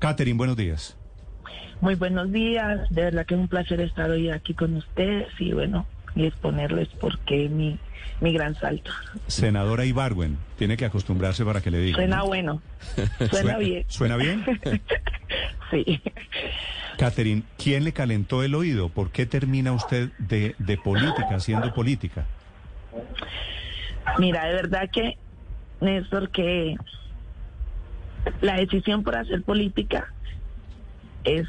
Catherine, buenos días. Muy buenos días. De verdad que es un placer estar hoy aquí con ustedes y bueno, y exponerles por qué mi, mi gran salto. Senadora Ibargüen, tiene que acostumbrarse para que le diga. Suena ¿no? bueno. Suena bien. ¿Suena bien? Sí. Catherine, ¿quién le calentó el oído? ¿Por qué termina usted de, de política, haciendo política? Mira, de verdad que, Néstor, que la decisión por hacer política es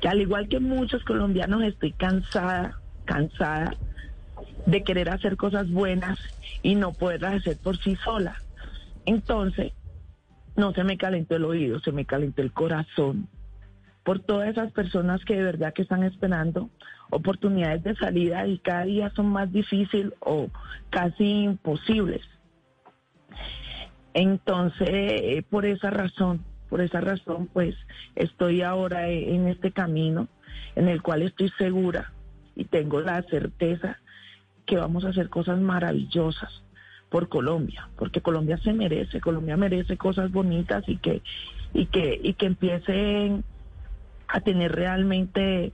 que al igual que muchos colombianos estoy cansada, cansada de querer hacer cosas buenas y no poderlas hacer por sí sola. Entonces, no se me calentó el oído, se me calentó el corazón por todas esas personas que de verdad que están esperando oportunidades de salida y cada día son más difíciles o casi imposibles. Entonces, eh, por esa razón, por esa razón, pues estoy ahora e- en este camino en el cual estoy segura y tengo la certeza que vamos a hacer cosas maravillosas por Colombia, porque Colombia se merece, Colombia merece cosas bonitas y que y que y que empiecen a tener realmente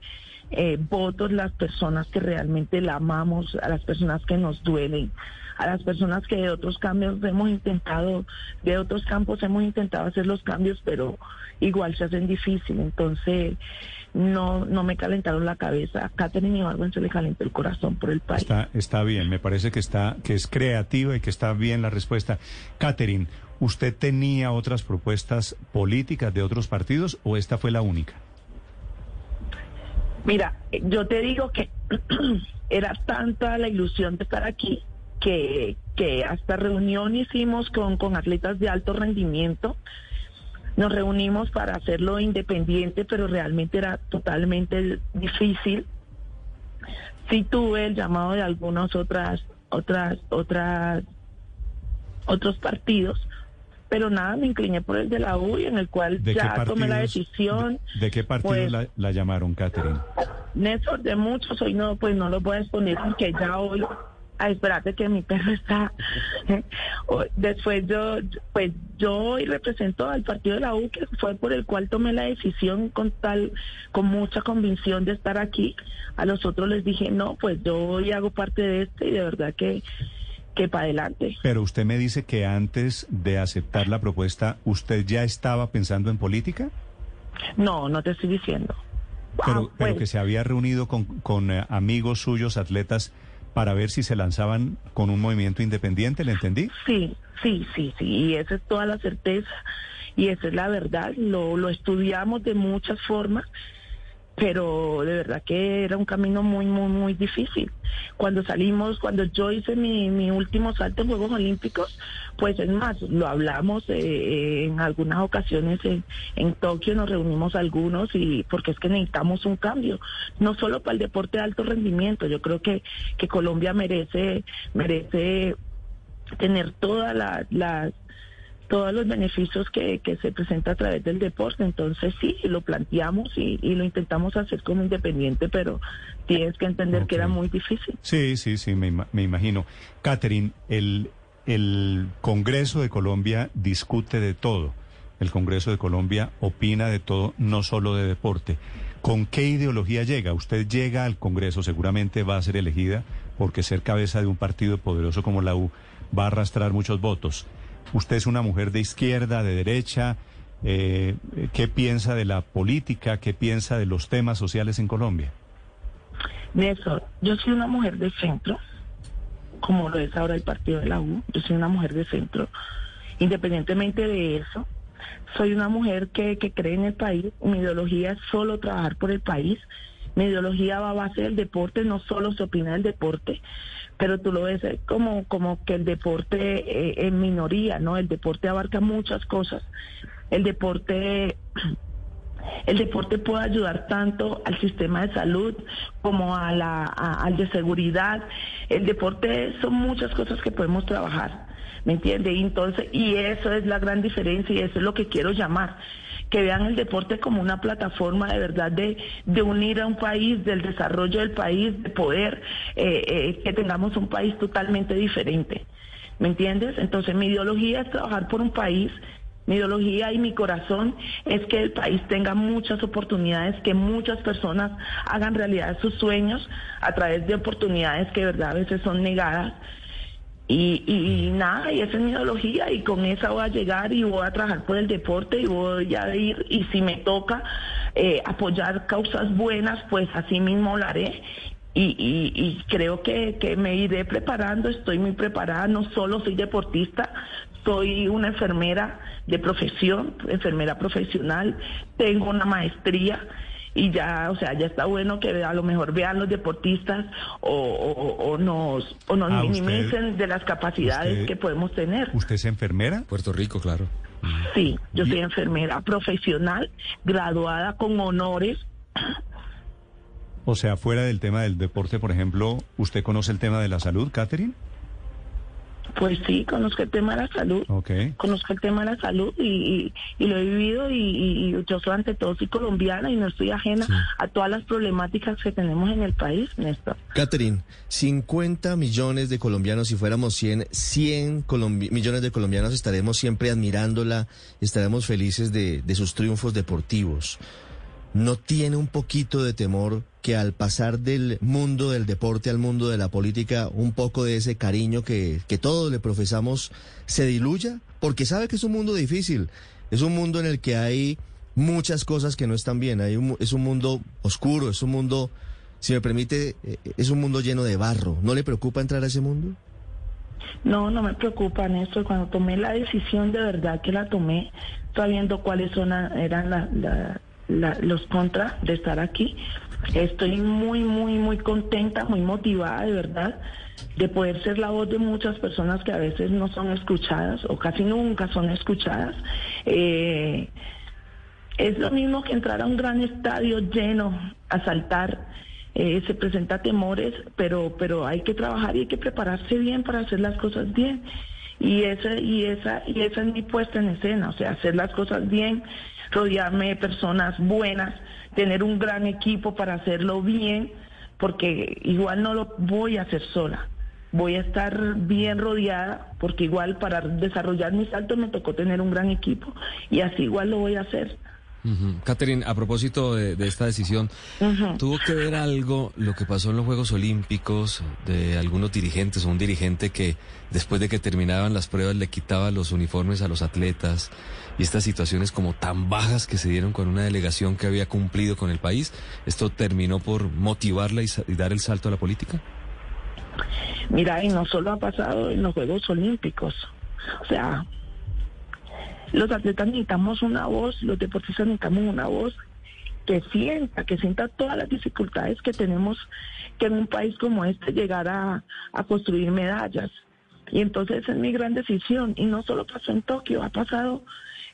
eh, votos las personas que realmente la amamos, a las personas que nos duelen, a las personas que de otros cambios hemos intentado, de otros campos hemos intentado hacer los cambios, pero igual se hacen difícil. Entonces, no, no me calentaron la cabeza. A Catherine Ibargüen se le calentó el corazón por el país. Está, está bien, me parece que está, que es creativa y que está bien la respuesta. Catherine, ¿usted tenía otras propuestas políticas de otros partidos o esta fue la única? Mira, yo te digo que era tanta la ilusión de estar aquí que, que hasta reunión hicimos con, con atletas de alto rendimiento. Nos reunimos para hacerlo independiente, pero realmente era totalmente difícil. Sí tuve el llamado de algunas otras, otras, otras, otros partidos, pero nada, me incliné por el de la U y en el cual ¿De qué ya tomé la partidos- decisión. ¿De, de qué partido Pues- la, la llamaron, Catherine? Néstor, de muchos, hoy no, pues no lo voy a exponer porque ya hoy, a esperarte que mi perro está. O- Después yo, pues yo hoy represento al partido de la U, que fue por el cual tomé la decisión con tal, con mucha convicción de estar aquí. A los otros les dije, no, pues yo hoy hago parte de este y de verdad que, que para adelante. Pero usted me dice que antes de aceptar la propuesta, ¿usted ya estaba pensando en política? No, no te estoy diciendo. Pero, Ah, pero pues, que se había reunido con, con eh, amigos suyos, atletas, para ver si se lanzaban con un movimiento independiente, ¿le entendí? Sí, sí, sí, sí, y esa es toda la certeza y esa es la verdad. Lo, lo estudiamos de muchas formas, pero de verdad que era un camino muy, muy, muy difícil. Cuando salimos, cuando yo hice mi, mi último salto en Juegos Olímpicos, pues es más, lo hablamos eh, eh, en algunas ocasiones en, en Tokio, nos reunimos algunos y porque es que necesitamos un cambio, no solo para el deporte de alto rendimiento, yo creo que, que Colombia merece, merece tener todas las, las todos los beneficios que, que se presenta a través del deporte. Entonces sí, lo planteamos y, y lo intentamos hacer como independiente, pero tienes que entender que era muy difícil. Sí, sí, sí, me, me imagino. Catherine, el, el Congreso de Colombia discute de todo. El Congreso de Colombia opina de todo, no solo de deporte. ¿Con qué ideología llega? Usted llega al Congreso, seguramente va a ser elegida, porque ser cabeza de un partido poderoso como la U va a arrastrar muchos votos. Usted es una mujer de izquierda, de derecha. Eh, ¿Qué piensa de la política? ¿Qué piensa de los temas sociales en Colombia? Néstor, yo soy una mujer de centro, como lo es ahora el partido de la U, yo soy una mujer de centro. Independientemente de eso, soy una mujer que, que cree en el país, mi ideología es solo trabajar por el país, mi ideología va a base del deporte, no solo se opina del deporte, pero tú lo ves eh, como, como que el deporte eh, en minoría, ¿no? El deporte abarca muchas cosas. El deporte el deporte puede ayudar tanto al sistema de salud como a la, al de seguridad. El deporte son muchas cosas que podemos trabajar, ¿me entiende? Y entonces, y eso es la gran diferencia y eso es lo que quiero llamar que vean el deporte como una plataforma de verdad de, de unir a un país, del desarrollo del país, de poder eh, eh, que tengamos un país totalmente diferente. ¿Me entiendes? Entonces mi ideología es trabajar por un país mi ideología y mi corazón es que el país tenga muchas oportunidades, que muchas personas hagan realidad sus sueños a través de oportunidades que verdad a veces son negadas. Y, nada, y esa es mi ideología y con esa voy a llegar y voy a trabajar por el deporte y voy a ir y si me toca eh, apoyar causas buenas, pues así mismo lo haré. Y, y, creo que, que, me iré preparando, estoy muy preparada, no solo soy deportista, soy una enfermera de profesión, enfermera profesional, tengo una maestría y ya, o sea, ya está bueno que a lo mejor vean los deportistas o, nos, o nos ah, minimicen de las capacidades que podemos tener. ¿Usted es enfermera? Puerto Rico, claro. Sí, yo soy enfermera profesional, graduada con honores. O sea, fuera del tema del deporte, por ejemplo, ¿usted conoce el tema de la salud, Catherine? Pues sí, conozco el tema de la salud. Conozco el tema de la salud y, lo he vivido y, yo soy ante todo soy colombiana y no estoy ajena a todas las problemáticas que tenemos en el país, Néstor. Catherine, 50 millones de colombianos, si fuéramos 100, 100 millones de colombianos estaremos siempre admirándola, estaremos felices de, de sus triunfos deportivos. ¿No tiene un poquito de temor que al pasar del mundo del deporte al mundo de la política, un poco de ese cariño que, que todos le profesamos se diluya? Porque sabe que es un mundo difícil, es un mundo en el que hay muchas cosas que no están bien, hay es un mundo oscuro, es un mundo, si me permite, eh, es un mundo lleno de barro. ¿No le preocupa entrar a ese mundo? No, no me preocupa, Néstor. Cuando tomé la decisión, de verdad que la tomé, sabiendo cuáles son eran los contras de estar aquí. Estoy muy, muy, muy contenta, muy motivada, de verdad, de poder ser la voz de muchas personas que a veces no son escuchadas o casi nunca son escuchadas. Eh, es lo mismo que entrar a un gran estadio lleno, a saltar. Eh, se presenta temores, pero, pero hay que trabajar y hay que prepararse bien para hacer las cosas bien. Y esa, y esa, y esa es mi puesta en escena, o sea, hacer las cosas bien, rodearme de personas buenas, tener un gran equipo para hacerlo bien, porque igual no lo voy a hacer sola. Voy a estar bien rodeada, porque igual para desarrollar mis saltos me tocó tener un gran equipo y así igual lo voy a hacer. Catherine, a propósito de, esta decisión, ¿tuvo que ver algo lo que pasó en los Juegos Olímpicos de algunos dirigentes o un dirigente que después de que terminaban las pruebas le quitaba los uniformes a los atletas y estas situaciones como tan bajas que se dieron con una delegación que había cumplido con el país? ¿Esto terminó por motivarla y dar el salto a la política? Mira, y no solo ha pasado en los Juegos Olímpicos, o sea, los atletas necesitamos una voz, los deportistas necesitamos una voz que sienta, que sienta todas las dificultades que tenemos que en un país como este llegar a, construir medallas. Y entonces es mi gran decisión. Y no solo pasó en Tokio, ha pasado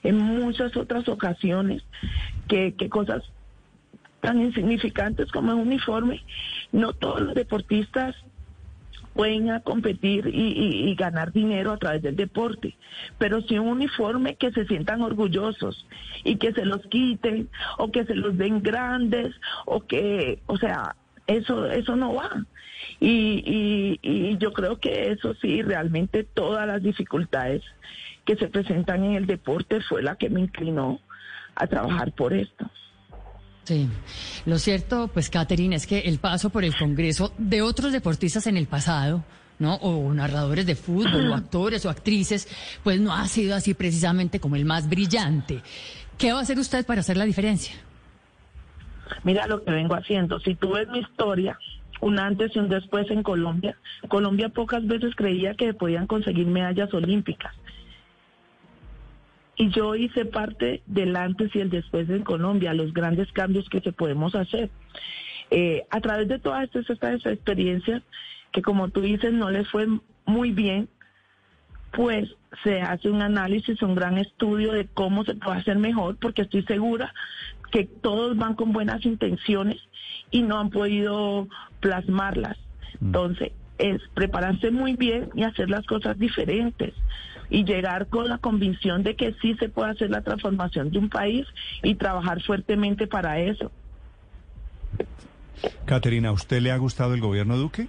en muchas otras ocasiones que, que cosas tan insignificantes como un uniforme, no todos los deportistas pueden competir y, ganar dinero a través del deporte, pero si un uniforme que se sientan orgullosos y que se los quiten o que se los den grandes o que, o sea, eso eso no va. Y, y yo creo que eso sí, realmente todas las dificultades que se presentan en el deporte fue la que me inclinó a trabajar por esto. Sí, lo cierto, pues, Catherine, es que el paso por el Congreso de otros deportistas en el pasado, ¿no? O narradores de fútbol, o actores o actrices, pues no ha sido así precisamente como el más brillante. ¿Qué va a hacer usted para hacer la diferencia? Mira lo que vengo haciendo. Si tú ves mi historia, un antes y un después en Colombia, Colombia pocas veces creía que podían conseguir medallas olímpicas y yo hice parte del antes y el después en Colombia, los grandes cambios que se podemos hacer. Eh, a través de todas estas, estas experiencias, que como tú dices no les fue muy bien, pues se hace un análisis, un gran estudio de cómo se puede hacer mejor, porque estoy segura que todos van con buenas intenciones y no han podido plasmarlas. Mm. Entonces, es prepararse muy bien y hacer las cosas diferentes y llegar con la convicción de que sí se puede hacer la transformación de un país y trabajar fuertemente para eso. Caterina, ¿a usted le ha gustado el gobierno Duque?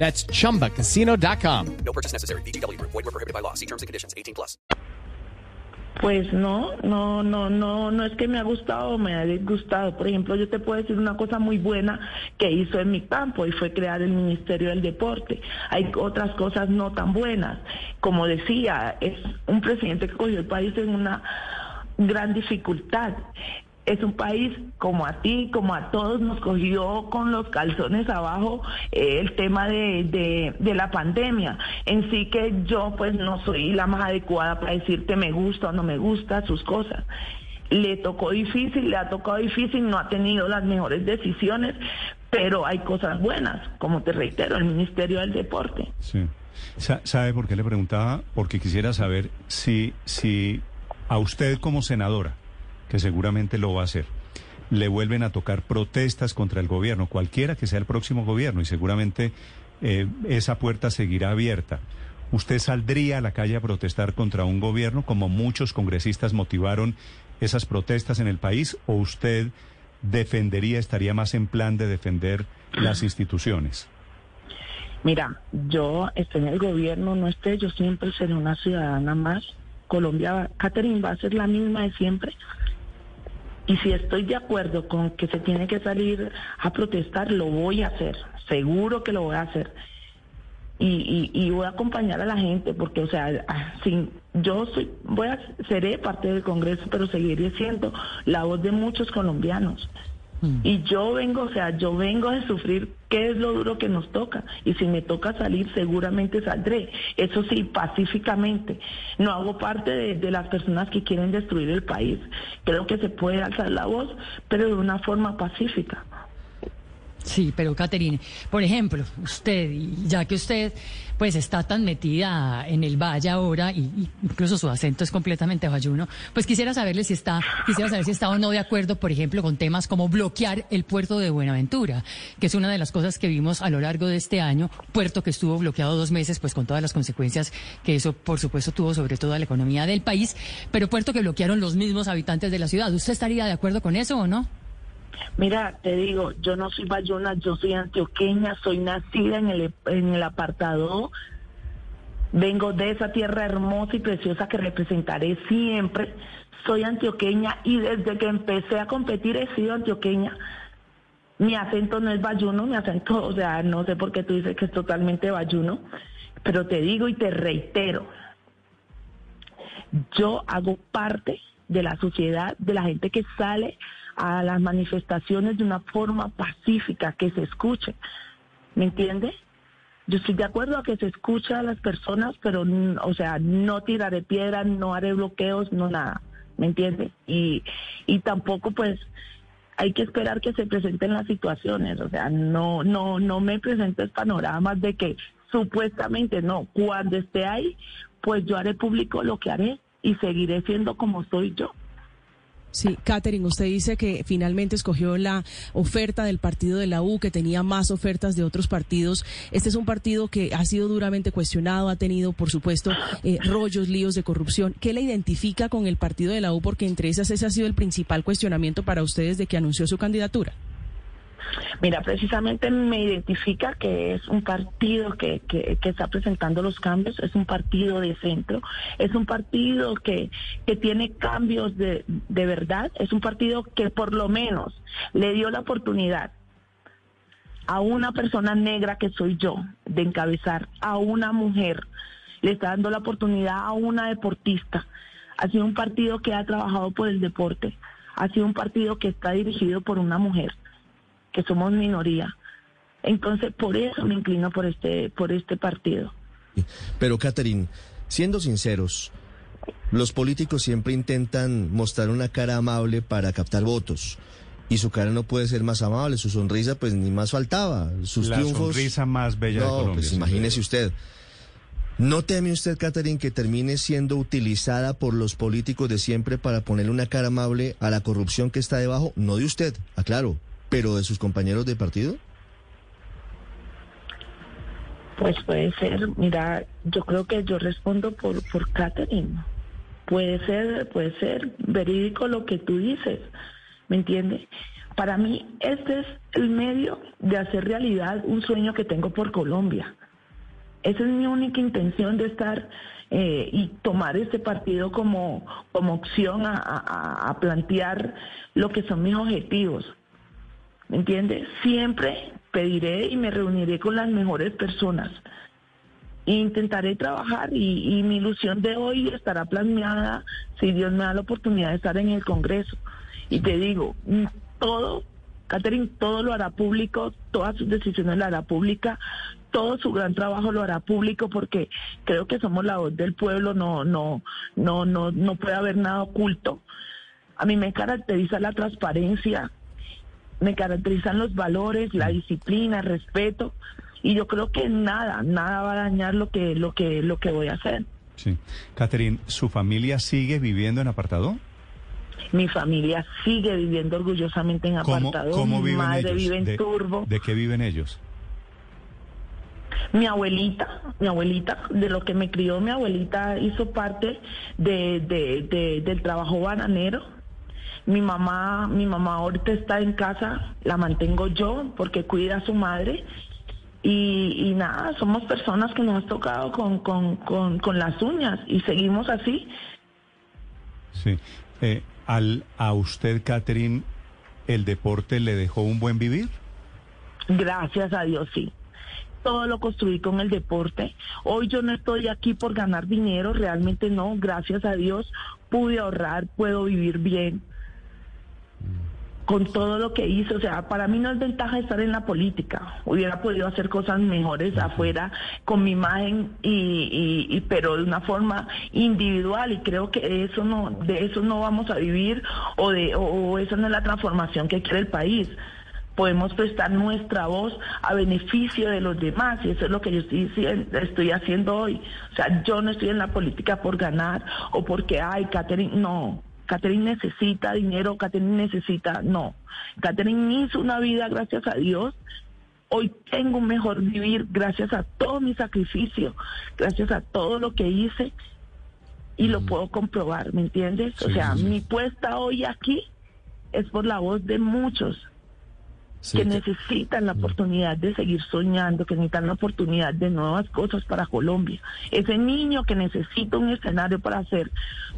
That's chumbacasino.com. No purchase necessary. BGW. Void were prohibited by law. See terms and conditions 18 plus. Pues no, no, no, no, no es que me ha gustado o me ha disgustado. Por ejemplo, yo te puedo decir una cosa muy buena que hizo en mi campo y fue crear el Ministerio del Deporte. Hay otras cosas no tan buenas. Como decía, es un presidente que cogió el país en una gran dificultad es un país como a ti, como a todos, nos cogió con los calzones abajo eh, el tema de, de, la pandemia. En sí que yo pues no soy la más adecuada para decirte me gusta o no me gusta sus cosas. Le tocó difícil, le ha tocado difícil, no ha tenido las mejores decisiones, pero hay cosas buenas, como te reitero, el Ministerio del Deporte. Sí. ¿Sabe por qué le preguntaba? Porque quisiera saber si, si a usted como senadora, que seguramente lo va a hacer. Le vuelven a tocar protestas contra el gobierno, cualquiera que sea el próximo gobierno, y seguramente eh, esa puerta seguirá abierta. ¿Usted saldría a la calle a protestar contra un gobierno como muchos congresistas motivaron esas protestas en el país o usted defendería, estaría más en plan de defender las instituciones? Mira, yo estoy en el gobierno, no esté, yo siempre seré una ciudadana más. Colombia, Catherine va a ser la misma de siempre. Y si estoy de acuerdo con que se tiene que salir a protestar, lo voy a hacer, seguro que lo voy a hacer. Y, y, voy a acompañar a la gente, porque, o sea, ah, sin, yo soy, voy a, seré parte del Congreso, pero seguiré siendo la voz de muchos colombianos. Mm. Y yo vengo, o sea, yo vengo de sufrir qué es lo duro que nos toca. Y si me toca salir, seguramente saldré. Eso sí, pacíficamente. No hago parte de, las personas que quieren destruir el país. Creo que se puede alzar la voz, pero de una forma pacífica. Sí, pero Caterine, por ejemplo, usted, ya que usted pues está tan metida en el valle ahora y, incluso su acento es completamente bayuno, pues quisiera saberle si está, quisiera saber si está o no de acuerdo, por ejemplo, con temas como bloquear el puerto de Buenaventura, que es una de las cosas que vimos a lo largo de este año, puerto que estuvo bloqueado dos meses, pues con todas las consecuencias que eso, por supuesto, tuvo sobre toda la economía del país, pero puerto que bloquearon los mismos habitantes de la ciudad. ¿Usted estaría de acuerdo con eso o no? Mira, te digo, yo no soy bayona, yo soy antioqueña, soy nacida en el, en el apartado. Vengo de esa tierra hermosa y preciosa que representaré siempre. Soy antioqueña y desde que empecé a competir he sido antioqueña. Mi acento no es bayuno, mi acento, o sea, no sé por qué tú dices que es totalmente bayuno, pero te digo y te reitero, yo hago parte de la sociedad, de la gente que sale a las manifestaciones de una forma pacífica, que se escuche. ¿Me entiende? Yo estoy de acuerdo a que se escuche a las personas, pero, o sea, no tiraré piedras, no haré bloqueos, no nada. ¿Me entiende? Y, y tampoco, pues, hay que esperar que se presenten las situaciones. O sea, no, no, no me presentes panoramas de que supuestamente no. Cuando esté ahí, pues yo haré público lo que haré y seguiré siendo como soy yo. Sí, Catherine, usted dice que finalmente escogió la oferta del partido de la U, que tenía más ofertas de otros partidos. Este es un partido que ha sido duramente cuestionado, ha tenido, por supuesto, eh, rollos, líos de corrupción. ¿Qué le identifica con el partido de la U? Porque entre esas ese ha sido el principal cuestionamiento para ustedes de que anunció su candidatura. Mira, precisamente me identifica que es un partido que, que, está presentando los cambios, es un partido de centro, es un partido que, que tiene cambios de, de verdad, es un partido que por lo menos le dio la oportunidad a una persona negra que soy yo de encabezar, a una mujer, le está dando la oportunidad a una deportista, ha sido un partido que ha trabajado por el deporte, ha sido un partido que está dirigido por una mujer, que somos minoría. Entonces, por eso me inclino por este, por este partido. Pero, Catherine, siendo sinceros, los políticos siempre intentan mostrar una cara amable para captar votos. Y su cara no puede ser más amable, su sonrisa pues ni más faltaba. Sus La triunfos... sonrisa más bella de No, Colombia. pues imagínese usted. ¿No teme usted, Catherine, que termine siendo utilizada por los políticos de siempre para ponerle una cara amable a la corrupción que está debajo? No de usted, aclaro, pero de sus compañeros de partido. Pues puede ser, mira, yo creo que yo respondo por, por Catherine. Puede ser, puede ser verídico lo que tú dices, ¿me entiendes? Para mí este es el medio de hacer realidad un sueño que tengo por Colombia. Esa es mi única intención de estar eh, y tomar este partido como, como opción a, a- a plantear lo que son mis objetivos. ¿Me entiendes? Siempre pediré y me reuniré con las mejores personas. E intentaré trabajar y, mi ilusión de hoy estará plasmada si Dios me da la oportunidad de estar en el Congreso. Y te digo, mm, todo, Catherine, todo lo hará público, todas sus decisiones lo hará pública, todo su gran trabajo lo hará público porque creo que somos la voz del pueblo, no, no, no, no, no puede haber nada oculto. A mí me caracteriza la transparencia, me caracterizan los valores, la disciplina, el respeto, y yo creo que nada, nada va a dañar lo que, lo que, lo que voy a hacer. Sí. Catherine, ¿su familia sigue viviendo en apartado? Mi familia sigue viviendo orgullosamente en ¿Cómo, apartado. cómo Mi viven madre ellos? vive en ¿De, turbo. ¿De qué viven ellos? Mi abuelita, mi abuelita, de lo que me crió, mi abuelita hizo parte de, de- de- del trabajo bananero. Mi mamá, mi mamá ahorita está en casa, la mantengo yo porque cuida a su madre. Y, y nada, somos personas que nos has tocado con, con, con, con las uñas y seguimos así. Sí. Eh, al, ¿A usted, Catherine, el deporte le dejó un buen vivir? Gracias a Dios, sí. Todo lo construí con el deporte. Hoy yo no estoy aquí por ganar dinero, realmente no. Gracias a Dios pude ahorrar, puedo vivir bien con todo lo que hice. O sea, para mí no es ventaja estar en la política. Hubiera podido hacer cosas mejores afuera con mi imagen y, y- y- pero de una forma individual y creo que eso no de eso no vamos a vivir o de o, o esa no es la transformación que quiere el país. Podemos prestar nuestra voz a beneficio de los demás y eso es lo que yo estoy, estoy haciendo hoy. O sea, yo no estoy en la política por ganar o porque, ay, Catherine, no. Catherine necesita dinero, Catherine necesita, no. Catherine hizo una vida, gracias a Dios. Hoy tengo un mejor vivir gracias a todo mi sacrificio, gracias a todo lo que hice y lo puedo comprobar, ¿me entiendes? o sea, sí. mi puesta hoy aquí es por la voz de muchos Sí, que necesitan la oportunidad de seguir soñando, que necesitan la oportunidad de nuevas cosas para Colombia. Ese niño que necesita un escenario para hacer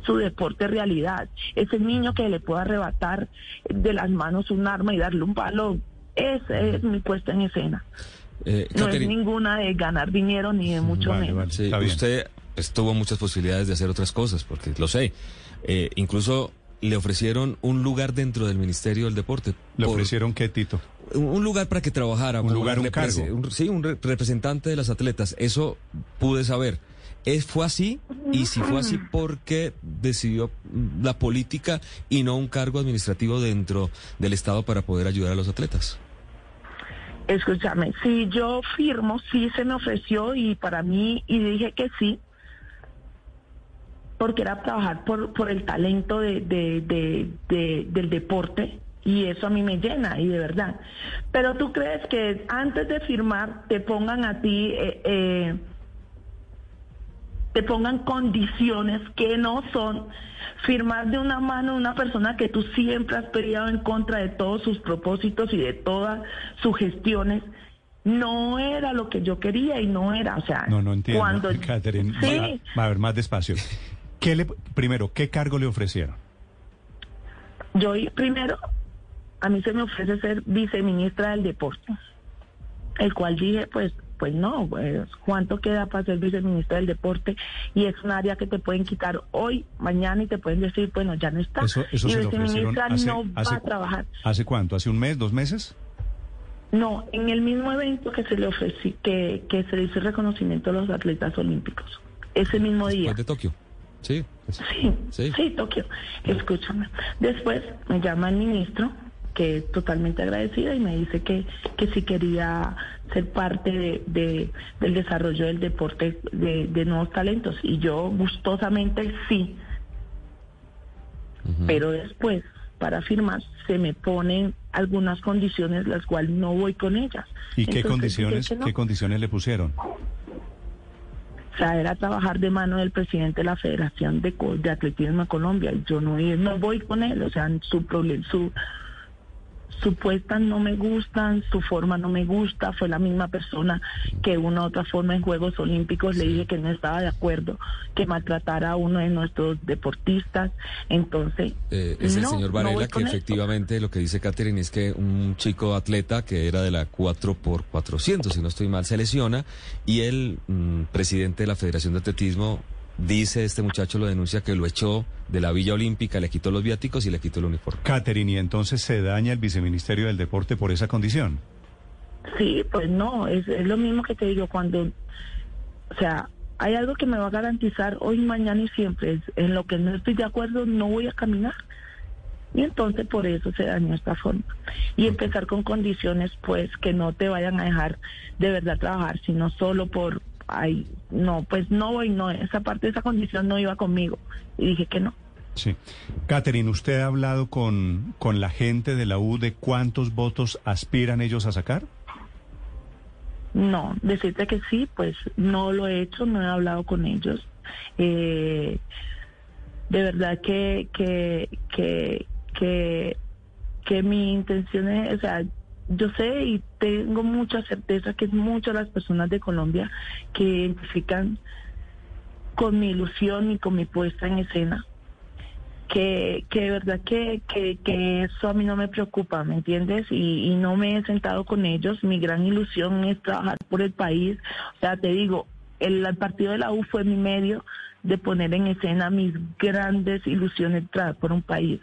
su deporte realidad, ese niño que le pueda arrebatar de las manos un arma y darle un palo, esa es mi puesta en escena. Eh, No es ninguna de ganar dinero ni de mucho Vale, menos. vale. sí, Está bien. usted pues, tuvo muchas posibilidades de hacer otras cosas, porque lo sé. Eh, incluso le ofrecieron un lugar dentro del Ministerio del Deporte. ¿Le por- ofrecieron qué, Tito? Un, lugar para que trabajara. Un lugar, un cargo. un- sí, un re- representante de las atletas. Eso pude saber. ¿Es, ¿Fue así? Y si fue así, ¿por qué decidió la política y no un cargo administrativo dentro del Estado para poder ayudar a los atletas? Escúchame, si yo firmo, sí se me ofreció y para mí, y dije que sí, porque era trabajar por, por el talento de, de- de- de- del deporte y eso a mí me llena y de verdad. Pero tú crees que antes de firmar te pongan a ti, eh, eh, te pongan condiciones que no son firmar de una mano una persona que tú siempre has peleado en contra de todos sus propósitos y de todas sus gestiones. No era lo que yo quería y no era, o sea, No, no entiendo. cuando Catherine, sí, va, va a ver más despacio. ¿Qué le, primero, ¿qué cargo le ofrecieron? yo primero a mí se me ofrece ser viceministra del deporte, el cual dije, pues pues no, pues, ¿cuánto queda para ser viceministra del deporte? Y es un área que te pueden quitar hoy, mañana y te pueden decir, bueno, ya no está. Eso, eso y se lo ofrecieron viceministra hace, no hace- va a trabajar. ¿Hace cuánto? ¿Hace un mes, dos meses? No, en el mismo evento que se le ofrecí, que, que se le hizo el reconocimiento a los atletas olímpicos. Ese mismo día. De Tokio. Sí. pues, Sí, Sí. sí, Tokio. Escúchame. Después me llama el ministro, que es totalmente agradecida, y me dice que, que si quería ser parte de, de- del desarrollo del deporte de, de nuevos talentos. Y yo gustosamente sí. Pero después, para firmar, se me ponen algunas condiciones las cuales no voy con ellas. ¿Y qué condiciones, dije que no. qué condiciones le pusieron? O sea, era trabajar de mano del presidente de la Federación de, de Atletismo de Colombia. Y yo no, no voy con él. O sea, su problema, su supuestas no me gustan, su forma no me gusta. Fue la misma persona que una u otra forma en Juegos Olímpicos le dije que no estaba de acuerdo que maltratara a uno de nuestros deportistas. Entonces, Eh, es el no, señor no Varela que esto. efectivamente lo que dice Catherine es que un chico atleta que era de la 4x400, si no estoy mal, se lesiona y el mm, presidente de la Federación de Atletismo dice, este muchacho lo denuncia que lo echó de la Villa Olímpica, le quitó los viáticos y le quitó el uniforme. Catherine, y entonces se daña el viceministerio del deporte por esa condición. Sí, pues no, es, es lo mismo que te digo cuando, o sea, hay algo que me va a garantizar hoy, mañana y siempre. es- en lo que no estoy de acuerdo no voy a caminar. Y entonces por eso se dañó esta forma. Y empezar con condiciones pues que no te vayan a dejar de verdad trabajar, sino solo por, ay, no, pues no voy, no, esa parte esa condición no iba conmigo. Y dije que no. Sí. Catherine, ¿usted ha hablado con, con la gente de la U de cuántos votos aspiran ellos a sacar? No, decirte que sí, pues no lo he hecho, no he hablado con ellos. Eh, de verdad que, que, que, que, que mi intención es, o sea, yo sé y tengo mucha certeza que es muchas las personas de Colombia que identifican con mi ilusión y con mi puesta en escena que, que de verdad que, que, que eso a mí no me preocupa, ¿me entiendes? Y, y no me he sentado con ellos. Mi gran ilusión es trabajar por el país. O sea, te digo, el, partido de la U fue mi medio de poner en escena mis grandes ilusiones por un país.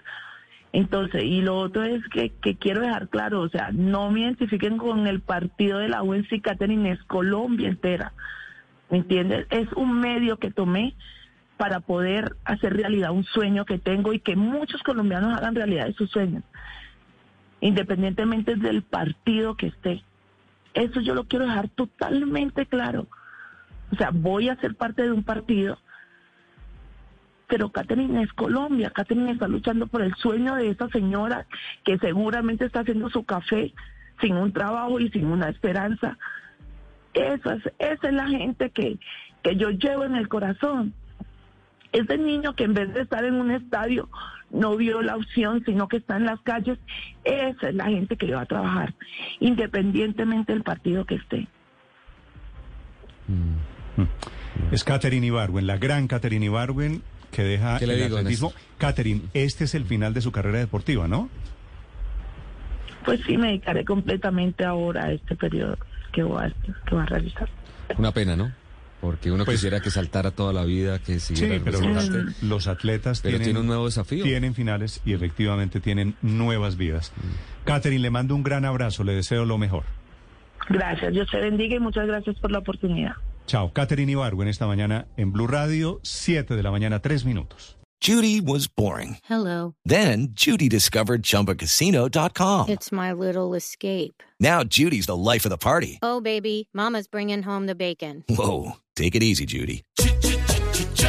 Entonces, y lo otro es que, que quiero dejar claro, o sea, no me identifiquen con el partido de la U en sí, Catherine, es Colombia entera. ¿Me entiendes? Es un medio que tomé para poder hacer realidad un sueño que tengo y que muchos colombianos hagan realidad de sus sueños, independientemente del partido que esté. Eso yo lo quiero dejar totalmente claro. O sea, voy a ser parte de un partido, pero Catherine es Colombia. Catherine está luchando por el sueño de esa señora que seguramente está haciendo su café sin un trabajo y sin una esperanza. Esa es, esa es la gente que, que yo llevo en el corazón. Ese niño que en vez de estar en un estadio no vio la opción, sino que está en las calles, esa es la gente que va a trabajar, independientemente del partido que esté. Es Catherine Ibarwen, la gran Catherine Ibarwen que deja ¿Qué le el digo, atletismo. Catherine, este es el final de su carrera deportiva, ¿no? Pues sí, me dedicaré completamente ahora a este periodo que voy a, que voy a realizar. Una pena, ¿no? Porque uno Pues- quisiera que saltara toda la vida, que siguiera Sí, el pero los, los atletas Pero tienen, tiene un nuevo desafío. tienen finales y efectivamente tienen nuevas vidas. Catherine, le mando un gran abrazo, le deseo lo mejor. Gracias, Dios te bendiga y muchas gracias por la oportunidad. Chao. Catherine Ibarwen esta mañana en Blue Radio, 7 de la mañana, 3 minutos. Judy was boring. Hello. Then Judy discovered ChumbaCasino.com. It's my little escape. Now Judy's the life of the party. Oh, baby, Mama's bringing home the bacon. Whoa, take it easy, Judy.